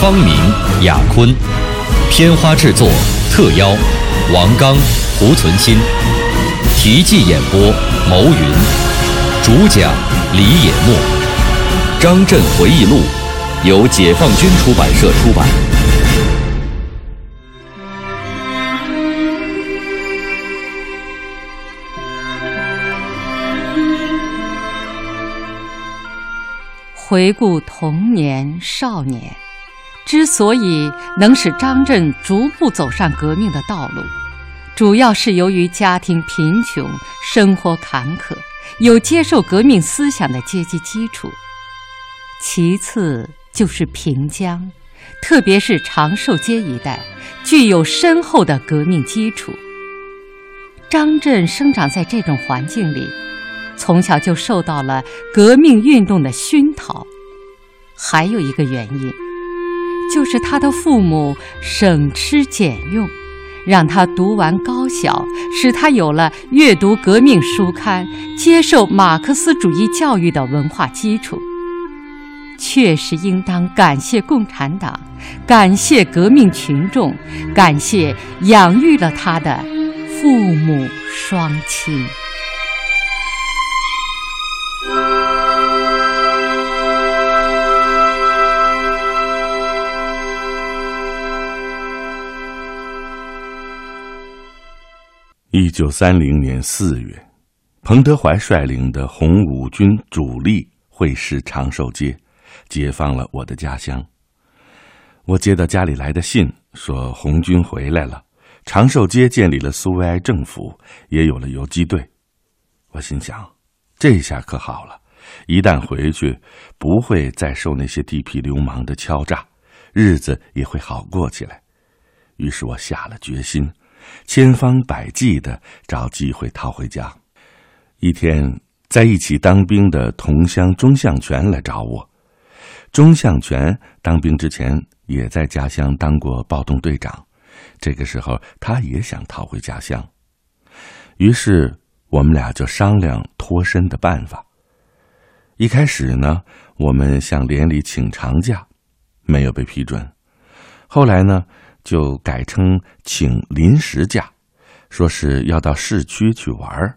方明、雅坤，片花制作特邀王刚、胡存新，题记演播牟云，主讲李野墨，《张震回忆录》由解放军出版社出版。回顾童年、少年，之所以能使张震逐步走上革命的道路，主要是由于家庭贫穷、生活坎坷，有接受革命思想的阶级基础；其次就是平江，特别是长寿街一带，具有深厚的革命基础。张震生长在这种环境里。从小就受到了革命运动的熏陶，还有一个原因，就是他的父母省吃俭用，让他读完高小，使他有了阅读革命书刊、接受马克思主义教育的文化基础。确实应当感谢共产党，感谢革命群众，感谢养育了他的父母双亲。一九三零年四月，彭德怀率领的红五军主力会师长寿街，解放了我的家乡。我接到家里来的信，说红军回来了，长寿街建立了苏维埃政府，也有了游击队。我心想，这下可好了，一旦回去，不会再受那些地痞流氓的敲诈，日子也会好过起来。于是我下了决心。千方百计的找机会逃回家。一天，在一起当兵的同乡钟向全来找我。钟向全当兵之前也在家乡当过暴动队长，这个时候他也想逃回家乡。于是我们俩就商量脱身的办法。一开始呢，我们向连里请长假，没有被批准。后来呢？就改称请临时假，说是要到市区去玩儿。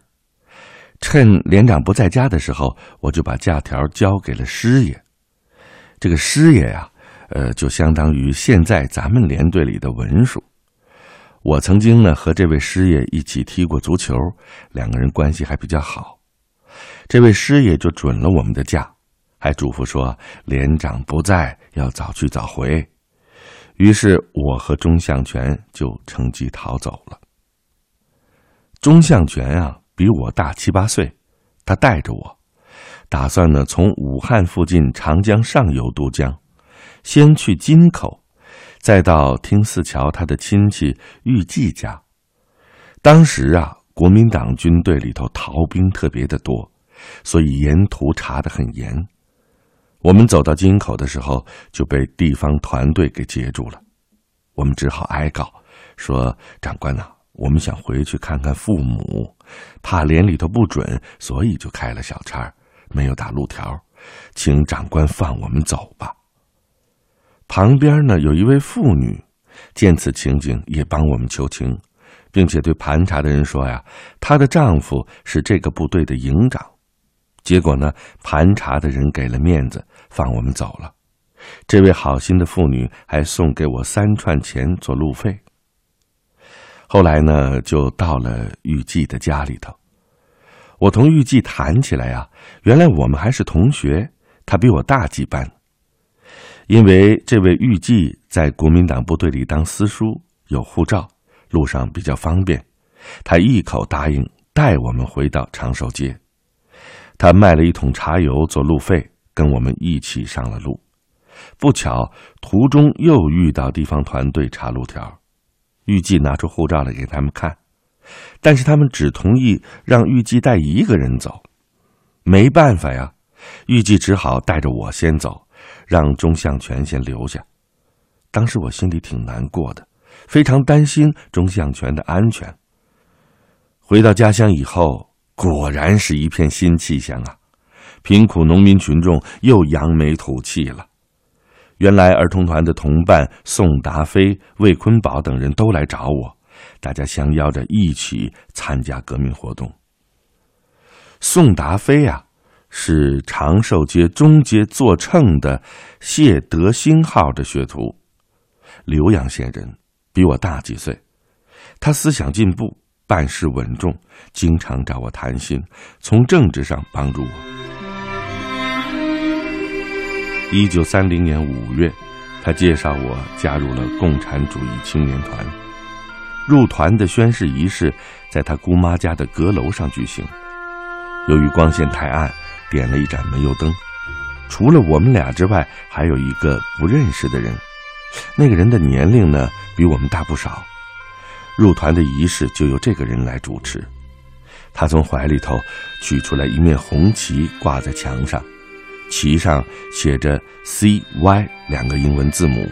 趁连长不在家的时候，我就把假条交给了师爷。这个师爷呀，呃，就相当于现在咱们连队里的文书。我曾经呢和这位师爷一起踢过足球，两个人关系还比较好。这位师爷就准了我们的假，还嘱咐说连长不在，要早去早回。于是我和钟向全就乘机逃走了。钟向全啊，比我大七八岁，他带着我，打算呢从武汉附近长江上游渡江，先去金口，再到听四桥他的亲戚玉季家。当时啊，国民党军队里头逃兵特别的多，所以沿途查得很严。我们走到金口的时候，就被地方团队给截住了。我们只好哀告说：“长官呐，我们想回去看看父母，怕连里头不准，所以就开了小差，没有打路条，请长官放我们走吧。”旁边呢，有一位妇女，见此情景，也帮我们求情，并且对盘查的人说：“呀，她的丈夫是这个部队的营长。”结果呢，盘查的人给了面子，放我们走了。这位好心的妇女还送给我三串钱做路费。后来呢，就到了玉季的家里头。我同玉季谈起来呀，原来我们还是同学，他比我大几班。因为这位玉季在国民党部队里当私书，有护照，路上比较方便，他一口答应带我们回到长寿街。他卖了一桶茶油做路费，跟我们一起上了路。不巧途中又遇到地方团队查路条，预计拿出护照来给他们看，但是他们只同意让预计带一个人走。没办法呀，预计只好带着我先走，让钟向全先留下。当时我心里挺难过的，非常担心钟向全的安全。回到家乡以后，果然是一片新气象啊！贫苦农民群众又扬眉吐气了。原来儿童团的同伴宋达飞、魏坤宝等人都来找我，大家相邀着一起参加革命活动。宋达飞啊，是长寿街中街做秤的谢德兴号的学徒，浏阳县人，比我大几岁。他思想进步，办事稳重，经常找我谈心，从政治上帮助我。一九三零年五月，他介绍我加入了共产主义青年团。入团的宣誓仪式在他姑妈家的阁楼上举行。由于光线太暗，点了一盏煤油灯。除了我们俩之外，还有一个不认识的人。那个人的年龄呢，比我们大不少。入团的仪式就由这个人来主持。他从怀里头取出来一面红旗，挂在墙上，旗上写着 “C.Y” 两个英文字母，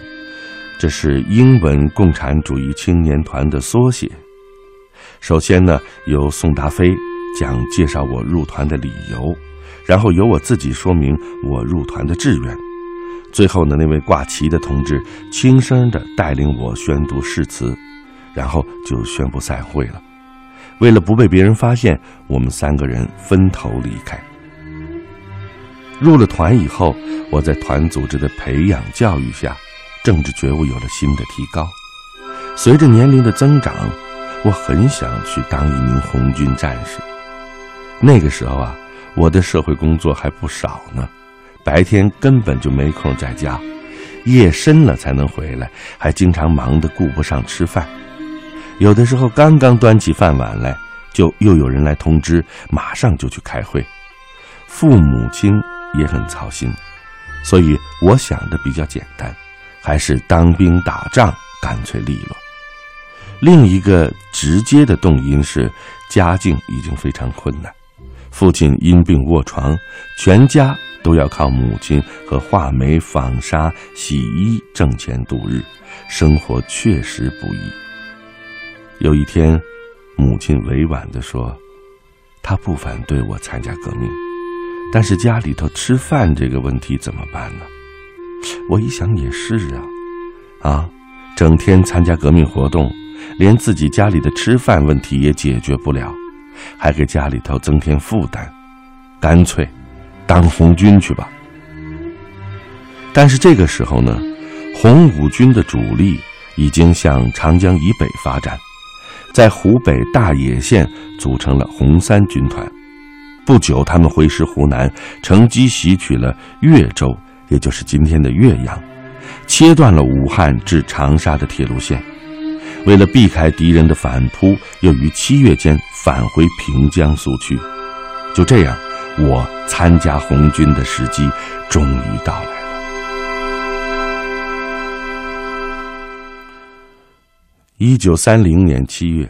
这是英文共产主义青年团的缩写。首先呢，由宋达飞。讲介绍我入团的理由，然后由我自己说明我入团的志愿。最后呢，那位挂旗的同志轻声的带领我宣读誓词，然后就宣布散会了。为了不被别人发现，我们三个人分头离开。入了团以后，我在团组织的培养教育下，政治觉悟有了新的提高。随着年龄的增长，我很想去当一名红军战士。那个时候啊，我的社会工作还不少呢，白天根本就没空在家，夜深了才能回来，还经常忙得顾不上吃饭。有的时候刚刚端起饭碗来，就又有人来通知，马上就去开会。父母亲也很操心，所以我想的比较简单，还是当兵打仗干脆利落。另一个直接的动因是家境已经非常困难。父亲因病卧床，全家都要靠母亲和画眉、纺纱、洗衣挣钱度日，生活确实不易。有一天，母亲委婉地说：“她不反对我参加革命，但是家里头吃饭这个问题怎么办呢？”我一想也是啊，啊，整天参加革命活动，连自己家里的吃饭问题也解决不了。还给家里头增添负担，干脆当红军去吧。但是这个时候呢，红五军的主力已经向长江以北发展，在湖北大冶县组成了红三军团。不久，他们回师湖南，乘机袭取了岳州，也就是今天的岳阳，切断了武汉至长沙的铁路线。为了避开敌人的反扑，又于七月间返回平江苏区。就这样，我参加红军的时机终于到来了。一九三零年七月，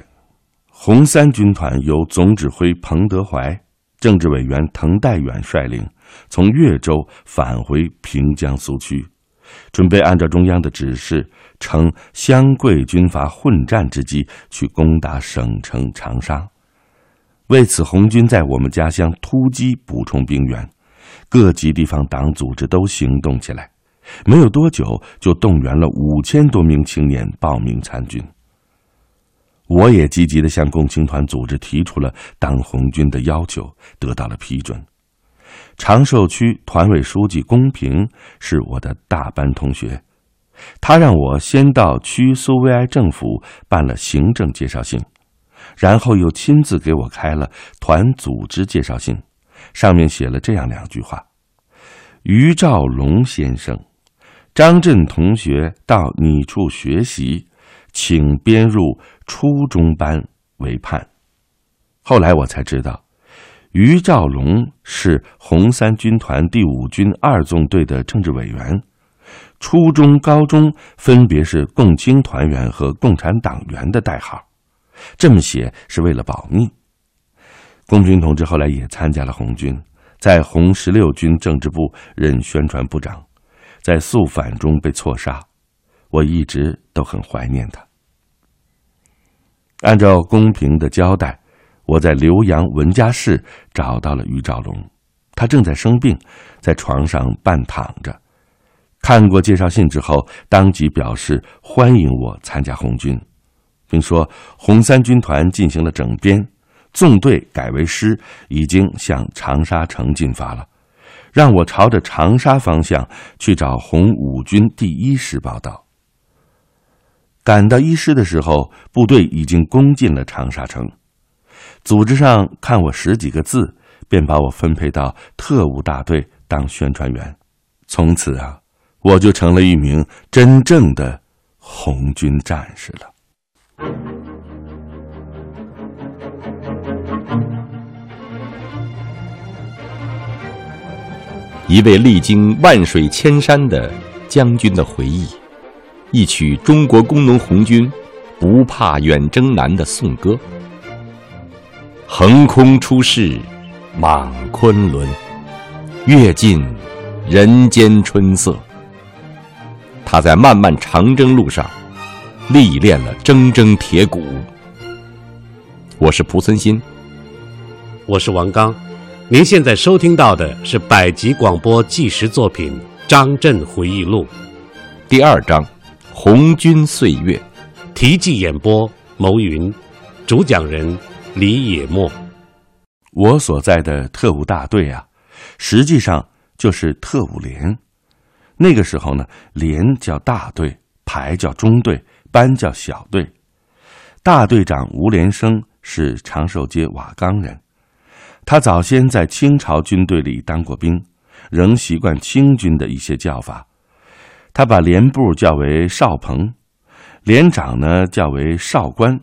红三军团由总指挥彭德怀、政治委员滕代远率领，从越州返回平江苏区。准备按照中央的指示，乘湘桂军阀混战之机去攻打省城长沙。为此，红军在我们家乡突击补充兵员，各级地方党组织都行动起来。没有多久，就动员了五千多名青年报名参军。我也积极的向共青团组织提出了当红军的要求，得到了批准。长寿区团委书记龚平是我的大班同学，他让我先到区苏维埃政府办了行政介绍信，然后又亲自给我开了团组织介绍信，上面写了这样两句话：“于兆龙先生，张震同学到你处学习，请编入初中班为盼。”后来我才知道。于兆龙是红三军团第五军二纵队的政治委员，初中、高中分别是共青团员和共产党员的代号，这么写是为了保密。龚军同志后来也参加了红军，在红十六军政治部任宣传部长，在肃反中被错杀，我一直都很怀念他。按照公平的交代，我在浏阳文家市找到了于兆龙，他正在生病，在床上半躺着。看过介绍信之后，当即表示欢迎我参加红军，并说红三军团进行了整编，纵队改为师，已经向长沙城进发了，让我朝着长沙方向去找红五军第一师报道。赶到一师的时候，部队已经攻进了长沙城，组织上看我十几个字，便把我分配到特务大队当宣传员，从此啊。我就成了一名真正的红军战士了。一位历经万水千山的将军的回忆，一曲中国工农红军不怕远征难的颂歌。横空出世，莽昆仑，阅尽人间春色。他在漫漫长征路上历练了铮铮铁骨。我是蒲存昕，我是王刚。您现在收听到的是百集广播纪实作品《张震回忆录》第二章《红军岁月》，题记演播牟云，主讲人李野墨。我所在的特务大队啊，实际上就是特务连。那个时候呢，连叫大队，排叫中队，班叫小队。大队长吴连生是长寿街瓦岗人，他早先在清朝军队里当过兵，仍习惯清军的一些叫法。他把连部叫为少鹏，连长呢叫为少官，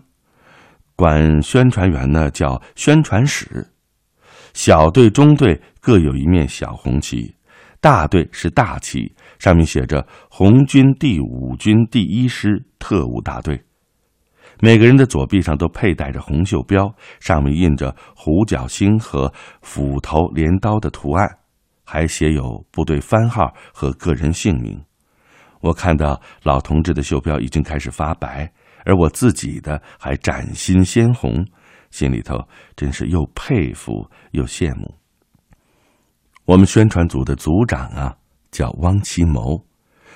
管宣传员呢叫宣传使。小队、中队各有一面小红旗，大队是大旗。上面写着“红军第五军第一师特务大队”，每个人的左臂上都佩戴着红袖标，上面印着虎角星和斧头镰刀的图案，还写有部队番号和个人姓名。我看到老同志的袖标已经开始发白，而我自己的还崭新鲜红，心里头真是又佩服又羡慕。我们宣传组的组长啊。叫汪其谋，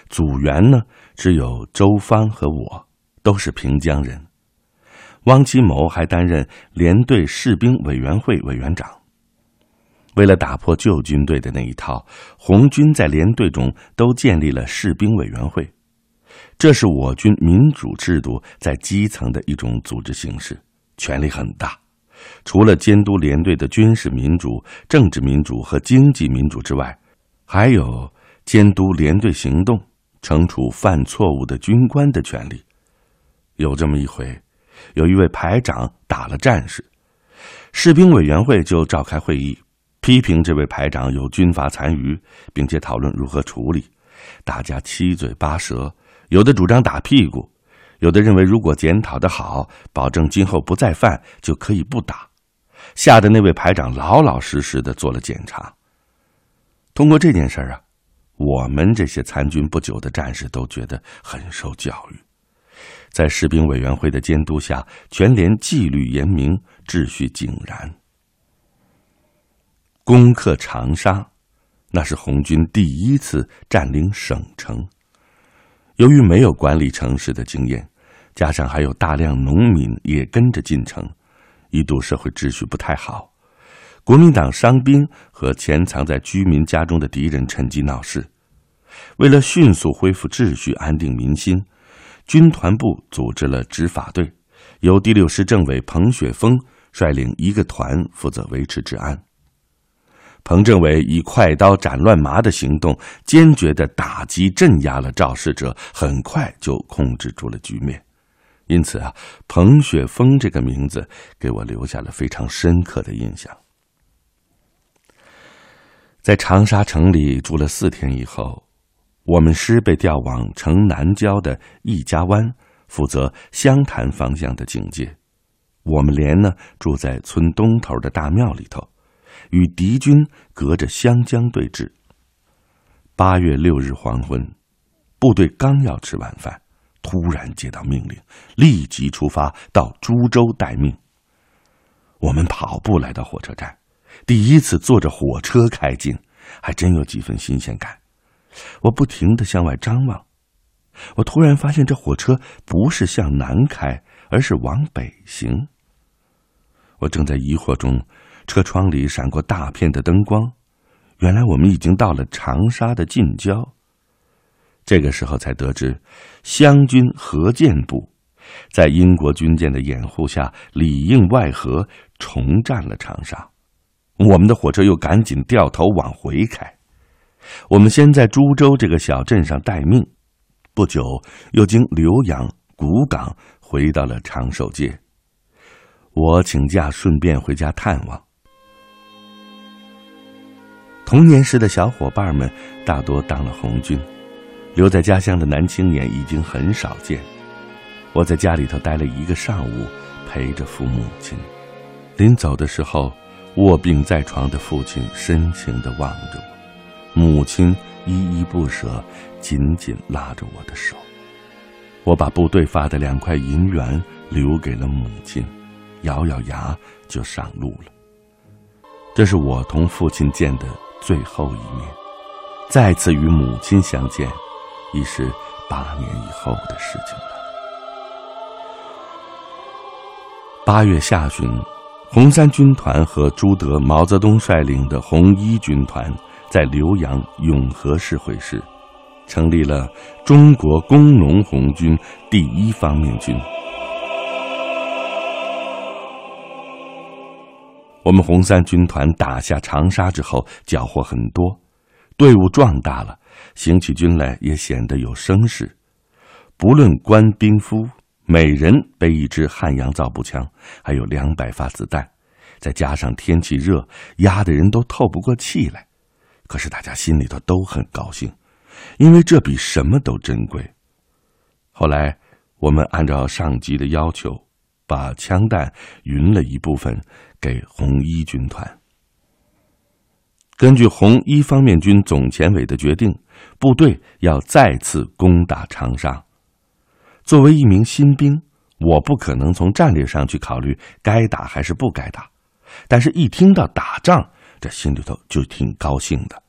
组员呢只有周芳和我，都是平江人。汪其谋还担任连队士兵委员会委员长。为了打破旧军队的那一套，红军在连队中都建立了士兵委员会，这是我军民主制度在基层的一种组织形式，权力很大。除了监督连队的军事民主、政治民主和经济民主之外，还有。监督连队行动、惩处犯错误的军官的权利。有这么一回，有一位排长打了战士，士兵委员会就召开会议，批评这位排长有军阀残余，并且讨论如何处理。大家七嘴八舌，有的主张打屁股，有的认为如果检讨的好，保证今后不再犯，就可以不打。吓得那位排长老老实实的做了检查。通过这件事儿啊。我们这些参军不久的战士都觉得很受教育，在士兵委员会的监督下，全连纪律严明，秩序井然。攻克长沙，那是红军第一次占领省城。由于没有管理城市的经验，加上还有大量农民也跟着进城，一度社会秩序不太好。国民党伤兵和潜藏在居民家中的敌人趁机闹事。为了迅速恢复秩序、安定民心，军团部组织了执法队，由第六师政委彭雪枫率领一个团负责维持治安。彭政委以快刀斩乱麻的行动，坚决的打击镇压了肇事者，很快就控制住了局面。因此啊，彭雪枫这个名字给我留下了非常深刻的印象。在长沙城里住了四天以后，我们师被调往城南郊的易家湾，负责湘潭方向的警戒。我们连呢住在村东头的大庙里头，与敌军隔着湘江对峙。八月六日黄昏，部队刚要吃晚饭，突然接到命令，立即出发到株洲待命。我们跑步来到火车站，第一次坐着火车开进，还真有几分新鲜感。我不停的向外张望，我突然发现这火车不是向南开，而是往北行。我正在疑惑中，车窗里闪过大片的灯光，原来我们已经到了长沙的近郊。这个时候才得知，湘军何建部在英国军舰的掩护下，里应外合重占了长沙。我们的火车又赶紧掉头往回开。我们先在株洲这个小镇上待命，不久又经浏阳、古港回到了长寿街。我请假顺便回家探望。童年时的小伙伴们大多当了红军，留在家乡的男青年已经很少见。我在家里头待了一个上午，陪着父母亲。临走的时候，卧病在床的父亲深情的望着我。母亲依依不舍，紧紧拉着我的手。我把部队发的两块银元留给了母亲，咬咬牙就上路了。这是我同父亲见的最后一面，再次与母亲相见，已是八年以后的事情了。八月下旬，红三军团和朱德、毛泽东率领的红一军团。在浏阳永和市会师，成立了中国工农红军第一方面军。我们红三军团打下长沙之后，缴获很多，队伍壮大了，行起军来也显得有声势。不论官兵夫，每人背一支汉阳造步枪，还有两百发子弹，再加上天气热，压得人都透不过气来。可是大家心里头都很高兴，因为这比什么都珍贵。后来我们按照上级的要求，把枪弹匀了一部分给红一军团。根据红一方面军总前委的决定，部队要再次攻打长沙。作为一名新兵，我不可能从战略上去考虑该打还是不该打，但是一听到打仗。这心里头就挺高兴的。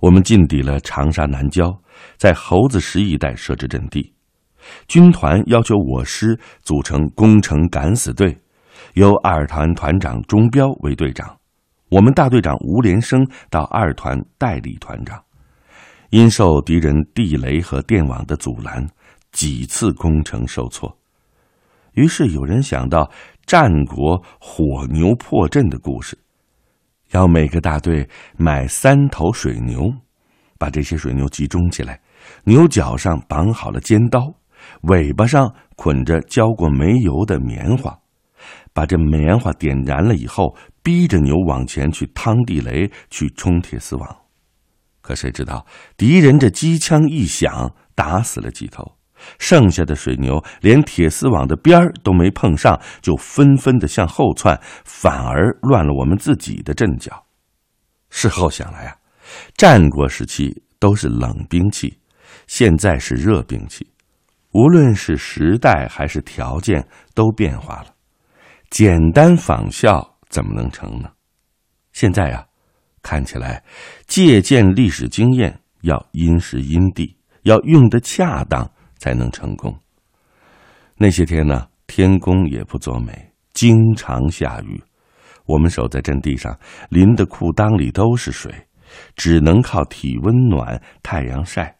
我们进抵了长沙南郊，在猴子石一带设置阵地。军团要求我师组成攻城敢死队，由二团团长钟彪为队长，我们大队长吴连生到二团代理团长。因受敌人地雷和电网的阻拦，几次攻城受挫。于是有人想到战国火牛破阵的故事。要每个大队买三头水牛，把这些水牛集中起来，牛角上绑好了尖刀，尾巴上捆着浇过煤油的棉花，把这棉花点燃了以后，逼着牛往前去趟地雷，去冲铁丝网。可谁知道敌人这机枪一响，打死了几头。剩下的水牛连铁丝网的边儿都没碰上，就纷纷的向后窜，反而乱了我们自己的阵脚。事后想来啊，战国时期都是冷兵器，现在是热兵器，无论是时代还是条件都变化了，简单仿效怎么能成呢？现在啊，看起来借鉴历史经验要因时因地，要用得恰当。才能成功。那些天呢，天公也不作美，经常下雨。我们守在阵地上，淋的裤裆里都是水，只能靠体温暖、太阳晒。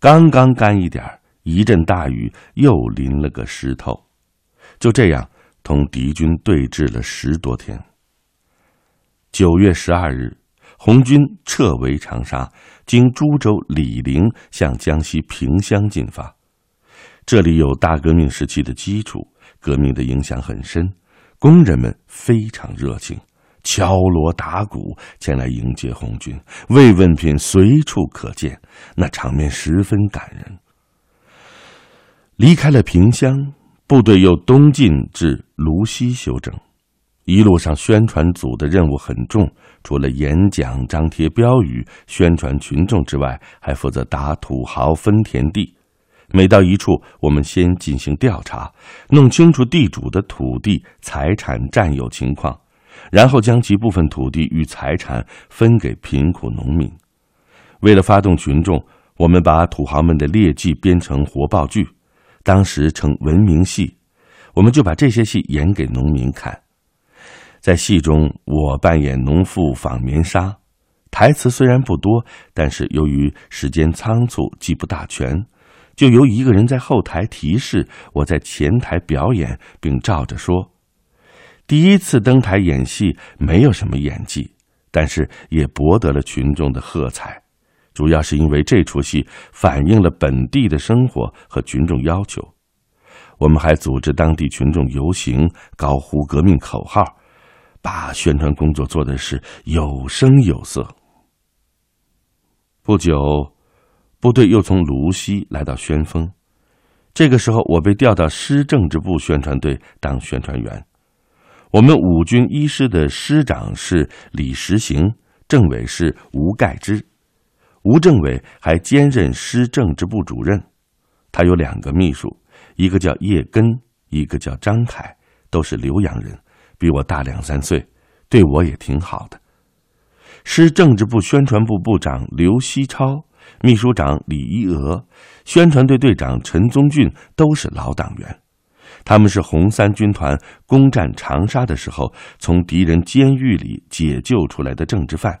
刚刚干一点儿一阵大雨又淋了个湿透。就这样，同敌军对峙了十多天。九月十二日，红军撤围长沙，经株洲、醴陵向江西萍乡进发。这里有大革命时期的基础，革命的影响很深，工人们非常热情，敲锣打鼓前来迎接红军，慰问品随处可见，那场面十分感人。离开了萍乡，部队又东进至芦溪休整。一路上，宣传组的任务很重，除了演讲、张贴标语、宣传群众之外，还负责打土豪分田地。每到一处，我们先进行调查，弄清楚地主的土地财产占有情况，然后将其部分土地与财产分给贫苦农民。为了发动群众，我们把土豪们的劣迹编成活报剧，当时称文明戏，我们就把这些戏演给农民看。在戏中，我扮演农妇纺棉纱，台词虽然不多，但是由于时间仓促，记不大全，就由一个人在后台提示，我在前台表演，并照着说。第一次登台演戏，没有什么演技，但是也博得了群众的喝彩，主要是因为这出戏反映了本地的生活和群众要求。我们还组织当地群众游行，高呼革命口号。把宣传工作做的是有声有色。不久，部队又从芦溪来到宣丰，这个时候我被调到师政治部宣传队当宣传员。我们五军一师的师长是李实行，政委是吴盖之，吴政委还兼任师政治部主任。他有两个秘书，一个叫叶根，一个叫张凯，都是浏阳人。比我大两三岁，对我也挺好的。师政治部宣传部部长刘希超、秘书长李一娥、宣传队队长陈宗俊都是老党员。他们是红三军团攻占长沙的时候从敌人监狱里解救出来的政治犯，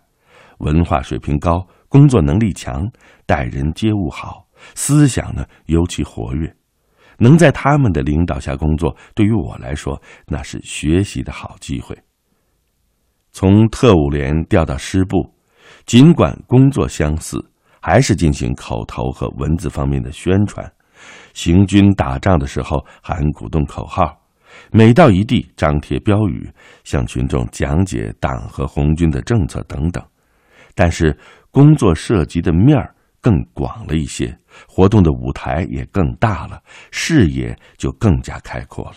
文化水平高，工作能力强，待人接物好，思想呢尤其活跃。能在他们的领导下工作，对于我来说，那是学习的好机会。从特务连调到师部，尽管工作相似，还是进行口头和文字方面的宣传。行军打仗的时候喊鼓动口号，每到一地张贴标语，向群众讲解党和红军的政策等等。但是工作涉及的面儿。更广了一些，活动的舞台也更大了，视野就更加开阔了。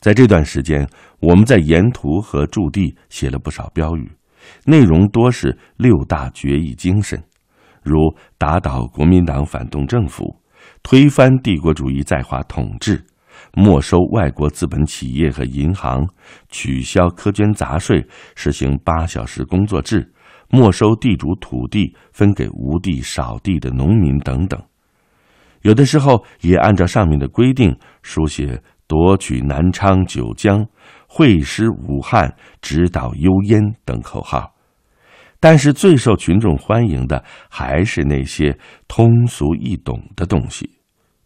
在这段时间，我们在沿途和驻地写了不少标语，内容多是六大决议精神，如打倒国民党反动政府、推翻帝国主义在华统治、没收外国资本企业和银行、取消苛捐杂税、实行八小时工作制。没收地主土地，分给无地少地的农民等等，有的时候也按照上面的规定书写“夺取南昌、九江，会师武汉，直捣幽燕”等口号。但是最受群众欢迎的还是那些通俗易懂的东西，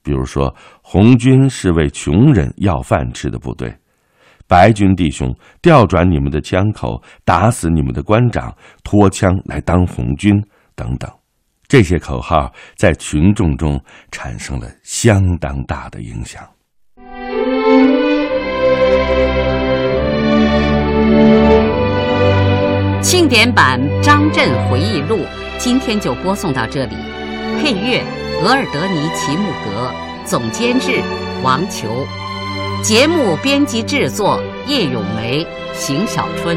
比如说红军是为穷人要饭吃的部队。白军弟兄，调转你们的枪口，打死你们的官长，脱枪来当红军，等等，这些口号在群众中产生了相当大的影响。庆典版张震回忆录今天就播送到这里，配乐额尔德尼齐木格，总监制王球。节目编辑制作：叶咏梅、邢小春。